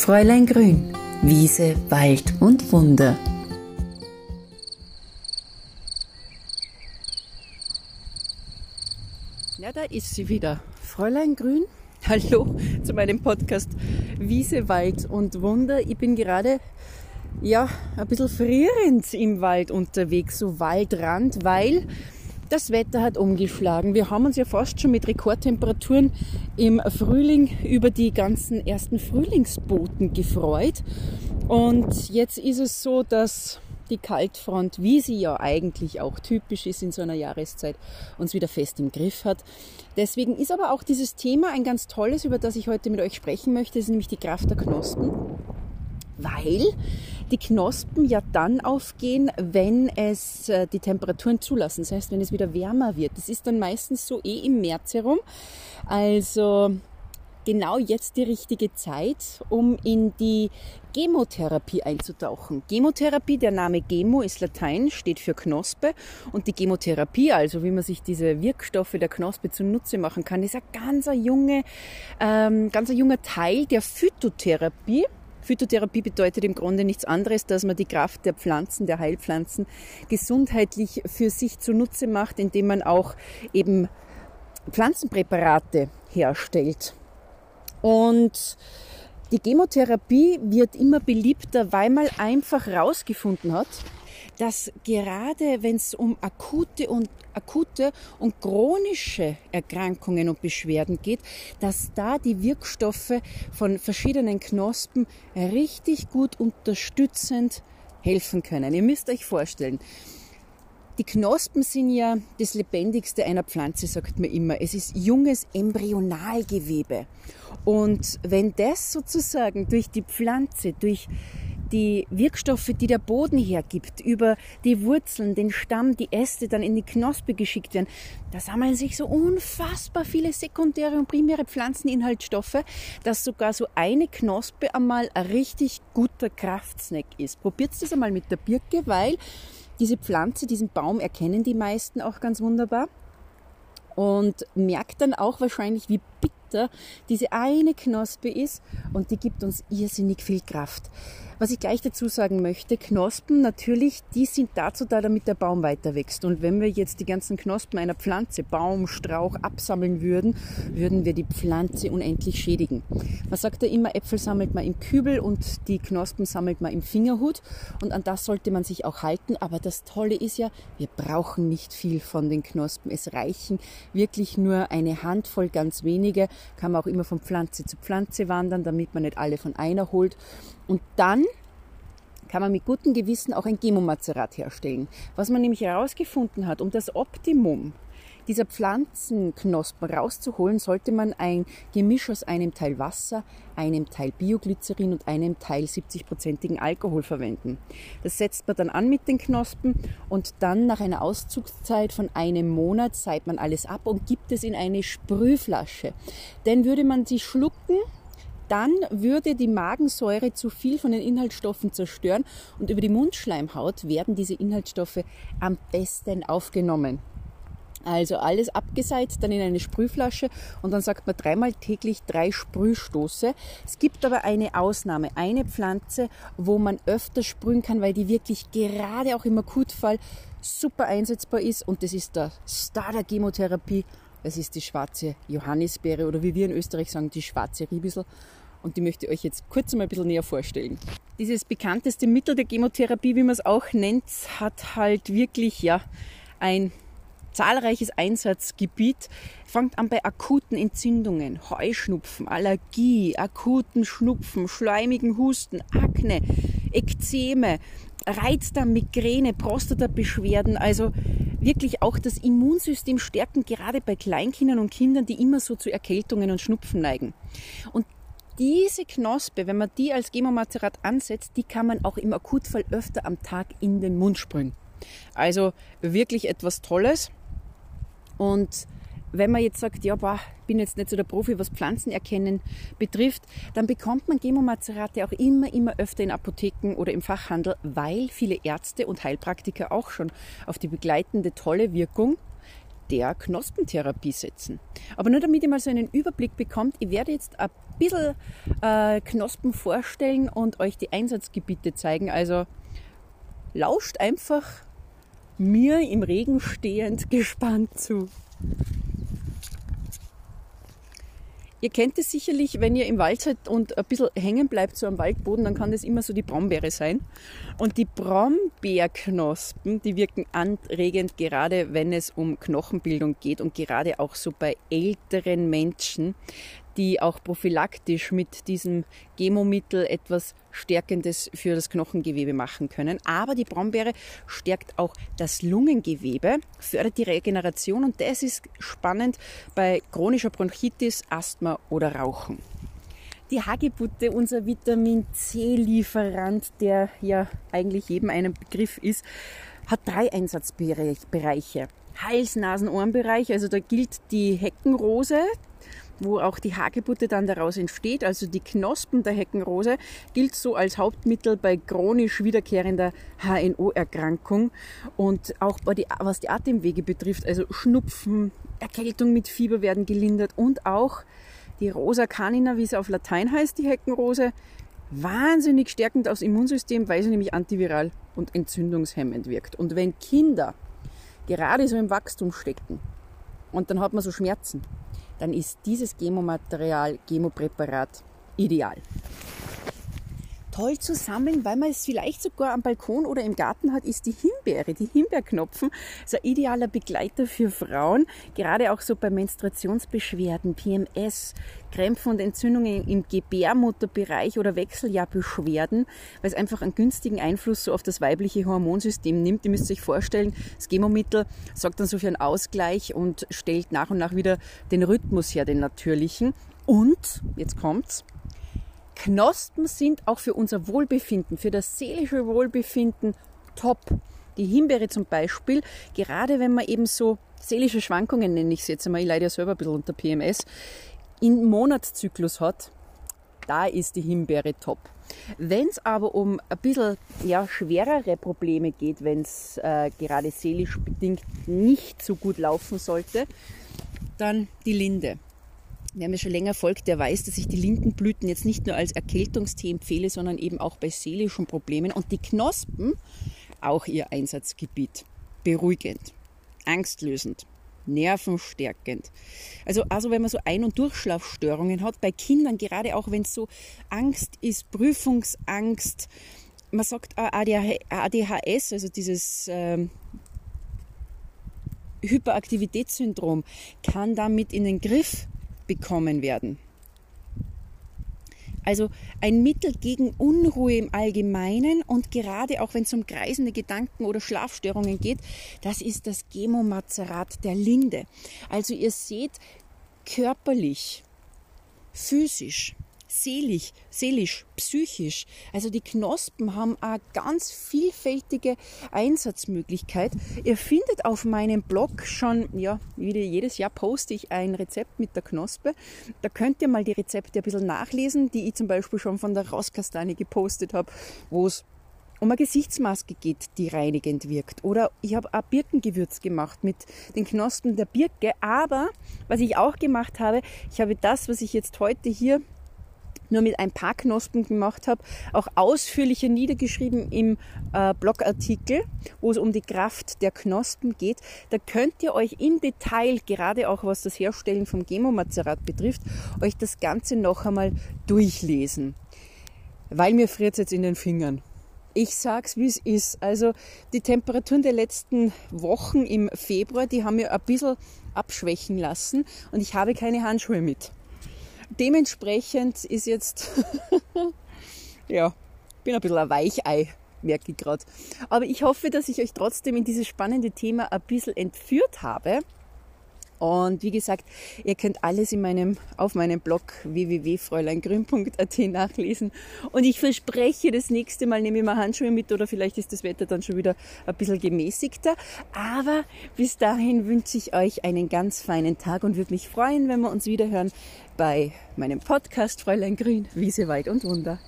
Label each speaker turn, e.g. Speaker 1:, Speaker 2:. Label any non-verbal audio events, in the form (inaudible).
Speaker 1: Fräulein Grün, Wiese, Wald und Wunder.
Speaker 2: Ja, da ist sie wieder. Fräulein Grün, (laughs) hallo zu meinem Podcast Wiese, Wald und Wunder. Ich bin gerade ja, ein bisschen frierend im Wald unterwegs, so Waldrand, weil das Wetter hat umgeschlagen. Wir haben uns ja fast schon mit Rekordtemperaturen im Frühling über die ganzen ersten Frühlingsboten gefreut. Und jetzt ist es so, dass die Kaltfront, wie sie ja eigentlich auch typisch ist in so einer Jahreszeit, uns wieder fest im Griff hat. Deswegen ist aber auch dieses Thema ein ganz tolles, über das ich heute mit euch sprechen möchte, ist nämlich die Kraft der Knospen weil die Knospen ja dann aufgehen, wenn es äh, die Temperaturen zulassen. Das heißt, wenn es wieder wärmer wird. Das ist dann meistens so eh im März herum. Also genau jetzt die richtige Zeit, um in die Chemotherapie einzutauchen. Chemotherapie, der Name Chemo ist Latein, steht für Knospe und die Chemotherapie, also wie man sich diese Wirkstoffe der Knospe zunutze machen kann, ist ein ganz junge, ähm, ganz junger Teil der Phytotherapie. Phytotherapie bedeutet im Grunde nichts anderes, dass man die Kraft der Pflanzen, der Heilpflanzen gesundheitlich für sich zunutze macht, indem man auch eben Pflanzenpräparate herstellt. Und die Chemotherapie wird immer beliebter, weil man einfach herausgefunden hat, dass gerade wenn es um akute und, akute und chronische Erkrankungen und Beschwerden geht, dass da die Wirkstoffe von verschiedenen Knospen richtig gut unterstützend helfen können. Ihr müsst euch vorstellen, die Knospen sind ja das Lebendigste einer Pflanze, sagt man immer. Es ist junges Embryonalgewebe. Und wenn das sozusagen durch die Pflanze, durch die Wirkstoffe, die der Boden hergibt, über die Wurzeln, den Stamm, die Äste dann in die Knospe geschickt werden, da sammeln sich so unfassbar viele sekundäre und primäre Pflanzeninhaltsstoffe, dass sogar so eine Knospe einmal ein richtig guter Kraftsnack ist. Probiert das einmal mit der Birke, weil diese Pflanze, diesen Baum erkennen die meisten auch ganz wunderbar und merkt dann auch wahrscheinlich, wie bitter diese eine Knospe ist und die gibt uns irrsinnig viel Kraft. Was ich gleich dazu sagen möchte, Knospen natürlich, die sind dazu da, damit der Baum weiter wächst. Und wenn wir jetzt die ganzen Knospen einer Pflanze, Baum, Strauch absammeln würden, würden wir die Pflanze unendlich schädigen. Man sagt ja immer, Äpfel sammelt man im Kübel und die Knospen sammelt man im Fingerhut. Und an das sollte man sich auch halten. Aber das Tolle ist ja, wir brauchen nicht viel von den Knospen. Es reichen wirklich nur eine Handvoll, ganz wenige. Kann man auch immer von Pflanze zu Pflanze wandern, damit man nicht alle von einer holt. Und dann kann man mit gutem Gewissen auch ein Gemomazerat herstellen. Was man nämlich herausgefunden hat, um das Optimum dieser Pflanzenknospen rauszuholen, sollte man ein Gemisch aus einem Teil Wasser, einem Teil Bioglycerin und einem Teil 70-prozentigen Alkohol verwenden. Das setzt man dann an mit den Knospen und dann nach einer Auszugszeit von einem Monat seit man alles ab und gibt es in eine Sprühflasche. Denn würde man sie schlucken, dann würde die Magensäure zu viel von den Inhaltsstoffen zerstören und über die Mundschleimhaut werden diese Inhaltsstoffe am besten aufgenommen. Also alles abgeseit, dann in eine Sprühflasche und dann sagt man dreimal täglich drei Sprühstoße. Es gibt aber eine Ausnahme, eine Pflanze, wo man öfter sprühen kann, weil die wirklich gerade auch im Akutfall super einsetzbar ist und das ist der Star der Chemotherapie. Es ist die schwarze Johannisbeere oder wie wir in Österreich sagen, die schwarze Riebissel und die möchte ich euch jetzt kurz mal ein bisschen näher vorstellen. Dieses bekannteste Mittel der Chemotherapie, wie man es auch nennt, hat halt wirklich ja ein zahlreiches Einsatzgebiet. Fängt an bei akuten Entzündungen, Heuschnupfen, Allergie, akuten Schnupfen, schleimigen Husten, Akne, Ekzeme, Reizdarm, Migräne, Prostatabeschwerden, also wirklich auch das Immunsystem stärken, gerade bei Kleinkindern und Kindern, die immer so zu Erkältungen und Schnupfen neigen. Und diese Knospe, wenn man die als Gemomazerat ansetzt, die kann man auch im Akutfall öfter am Tag in den Mund sprühen. Also wirklich etwas Tolles. Und wenn man jetzt sagt, ja, boah, bin jetzt nicht so der Profi, was Pflanzen erkennen betrifft, dann bekommt man Gemomazerate auch immer, immer öfter in Apotheken oder im Fachhandel, weil viele Ärzte und Heilpraktiker auch schon auf die begleitende tolle Wirkung der Knospentherapie setzen. Aber nur damit ihr mal so einen Überblick bekommt, ich werde jetzt ein bisschen äh, Knospen vorstellen und euch die Einsatzgebiete zeigen. Also lauscht einfach mir im Regen stehend gespannt zu. Ihr kennt es sicherlich, wenn ihr im Wald seid und ein bisschen hängen bleibt so am Waldboden, dann kann das immer so die Brombeere sein. Und die Brombeerknospen, die wirken anregend, gerade wenn es um Knochenbildung geht und gerade auch so bei älteren Menschen, die auch prophylaktisch mit diesem Gemomittel etwas Stärkendes für das Knochengewebe machen können. Aber die Brombeere stärkt auch das Lungengewebe, fördert die Regeneration und das ist spannend bei chronischer Bronchitis, Asthma oder Rauchen. Die Hagebutte, unser Vitamin C-Lieferant, der ja eigentlich jedem einen Begriff ist, hat drei Einsatzbereiche. Hals-Nasen-Ohrenbereich, also da gilt die Heckenrose, wo auch die Hagebutte dann daraus entsteht. Also die Knospen der Heckenrose gilt so als Hauptmittel bei chronisch wiederkehrender HNO-Erkrankung und auch die, was die Atemwege betrifft, also Schnupfen, Erkältung mit Fieber werden gelindert und auch die Rosa canina, wie sie auf Latein heißt, die Heckenrose, wahnsinnig stärkend aufs Immunsystem, weil sie nämlich antiviral und entzündungshemmend wirkt. Und wenn Kinder gerade so im Wachstum stecken und dann hat man so Schmerzen, dann ist dieses Chemomaterial, Chemopräparat ideal. Toll zu sammeln, weil man es vielleicht sogar am Balkon oder im Garten hat, ist die Himbeere. Die Himbeerknopfen ist ein idealer Begleiter für Frauen, gerade auch so bei Menstruationsbeschwerden, PMS, Krämpfen und Entzündungen im Gebärmutterbereich oder Wechseljahrbeschwerden, weil es einfach einen günstigen Einfluss so auf das weibliche Hormonsystem nimmt. Ihr müsst euch vorstellen, das Chemomittel sorgt dann so für einen Ausgleich und stellt nach und nach wieder den Rhythmus her, den natürlichen. Und, jetzt kommt's, Knospen sind auch für unser Wohlbefinden, für das seelische Wohlbefinden top. Die Himbeere zum Beispiel, gerade wenn man eben so seelische Schwankungen, nenne ich es jetzt einmal, ich leide ja selber ein bisschen unter PMS, im Monatszyklus hat, da ist die Himbeere top. Wenn es aber um ein bisschen ja, schwerere Probleme geht, wenn es äh, gerade seelisch bedingt nicht so gut laufen sollte, dann die Linde. Wer mir schon länger folgt, der weiß, dass ich die Lindenblüten jetzt nicht nur als Erkältungstee empfehle, sondern eben auch bei seelischen Problemen. Und die Knospen, auch ihr Einsatzgebiet. Beruhigend, angstlösend, nervenstärkend. Also, also wenn man so Ein- und Durchschlafstörungen hat, bei Kindern, gerade auch wenn es so Angst ist, Prüfungsangst, man sagt ADHS, also dieses ähm, Hyperaktivitätssyndrom, kann damit in den Griff bekommen werden. Also ein Mittel gegen Unruhe im Allgemeinen und gerade auch wenn es um kreisende Gedanken oder Schlafstörungen geht, das ist das Gemomazerat der Linde. Also ihr seht körperlich, physisch, seelisch, seelisch, psychisch. Also die Knospen haben eine ganz vielfältige Einsatzmöglichkeit. Ihr findet auf meinem Blog schon, ja, wie jedes Jahr poste ich ein Rezept mit der Knospe. Da könnt ihr mal die Rezepte ein bisschen nachlesen, die ich zum Beispiel schon von der Rauskastanie gepostet habe, wo es um eine Gesichtsmaske geht, die reinigend wirkt. Oder ich habe auch Birkengewürz gemacht mit den Knospen der Birke. Aber was ich auch gemacht habe, ich habe das, was ich jetzt heute hier nur mit ein paar Knospen gemacht habe, auch ausführlicher niedergeschrieben im äh, Blogartikel, wo es um die Kraft der Knospen geht. Da könnt ihr euch im Detail, gerade auch was das Herstellen vom Gemomazerat betrifft, euch das Ganze noch einmal durchlesen. Weil mir friert jetzt in den Fingern. Ich sag's, wie es ist. Also die Temperaturen der letzten Wochen im Februar, die haben mir ein bisschen abschwächen lassen und ich habe keine Handschuhe mit dementsprechend ist jetzt, (laughs) ja, bin ein bisschen ein Weichei, merke ich gerade. Aber ich hoffe, dass ich euch trotzdem in dieses spannende Thema ein bisschen entführt habe. Und wie gesagt, ihr könnt alles in meinem, auf meinem Blog www.fräuleingrün.at nachlesen. Und ich verspreche, das nächste Mal nehme ich mal Handschuhe mit oder vielleicht ist das Wetter dann schon wieder ein bisschen gemäßigter. Aber bis dahin wünsche ich euch einen ganz feinen Tag und würde mich freuen, wenn wir uns wieder hören bei meinem Podcast Fräulein Grün, Wiese, Wald und Wunder.